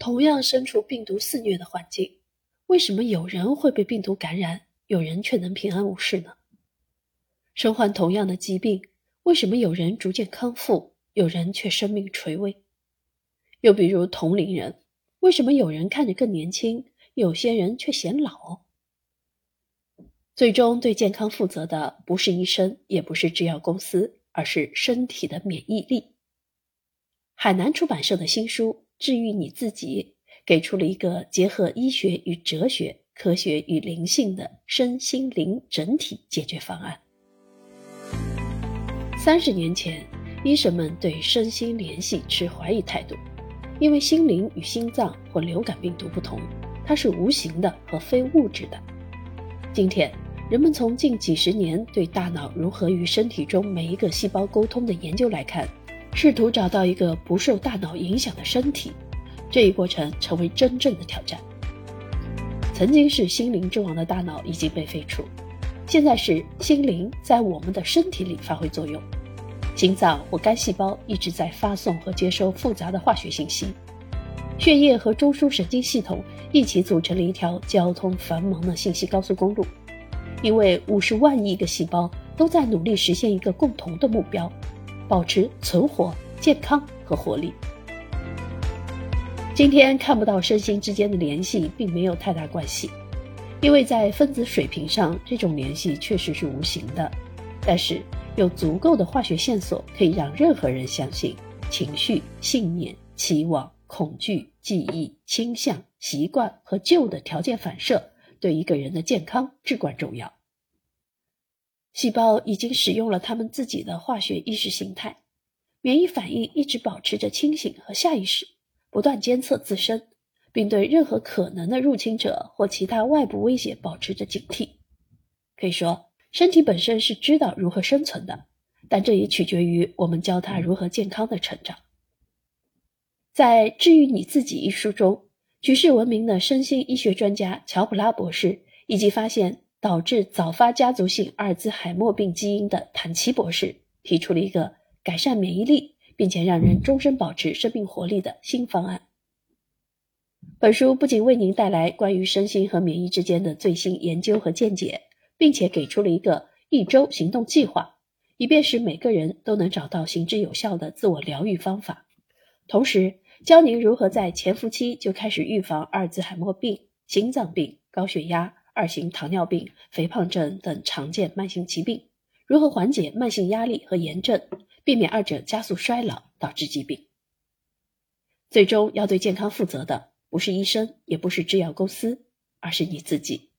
同样身处病毒肆虐的环境，为什么有人会被病毒感染，有人却能平安无事呢？身患同样的疾病，为什么有人逐渐康复，有人却生命垂危？又比如同龄人，为什么有人看着更年轻，有些人却显老？最终对健康负责的不是医生，也不是制药公司，而是身体的免疫力。海南出版社的新书《治愈你自己》给出了一个结合医学与哲学、科学与灵性的身心灵整体解决方案。三十年前，医生们对身心联系持怀疑态度，因为心灵与心脏或流感病毒不同，它是无形的和非物质的。今天。人们从近几十年对大脑如何与身体中每一个细胞沟通的研究来看，试图找到一个不受大脑影响的身体，这一过程成为真正的挑战。曾经是心灵之王的大脑已经被废除，现在是心灵在我们的身体里发挥作用，心脏或肝细胞一直在发送和接收复杂的化学信息，血液和中枢神经系统一起组成了一条交通繁忙的信息高速公路。因为五十万亿个细胞都在努力实现一个共同的目标：保持存活、健康和活力。今天看不到身心之间的联系，并没有太大关系，因为在分子水平上，这种联系确实是无形的。但是有足够的化学线索，可以让任何人相信：情绪、信念、期望、恐惧、记忆、倾向、习惯和旧的条件反射。对一个人的健康至关重要。细胞已经使用了他们自己的化学意识形态，免疫反应一直保持着清醒和下意识，不断监测自身，并对任何可能的入侵者或其他外部威胁保持着警惕。可以说，身体本身是知道如何生存的，但这也取决于我们教它如何健康的成长。在《治愈你自己》一书中。举世闻名的身心医学专家乔普拉博士，以及发现导致早发家族性阿尔兹海默病基因的坦奇博士，提出了一个改善免疫力，并且让人终身保持生命活力的新方案。本书不仅为您带来关于身心和免疫之间的最新研究和见解，并且给出了一个一周行动计划，以便使每个人都能找到行之有效的自我疗愈方法，同时。教您如何在潜伏期就开始预防阿尔兹海默病、心脏病、高血压、二型糖尿病、肥胖症等常见慢性疾病，如何缓解慢性压力和炎症，避免二者加速衰老导致疾病。最终要对健康负责的，不是医生，也不是制药公司，而是你自己。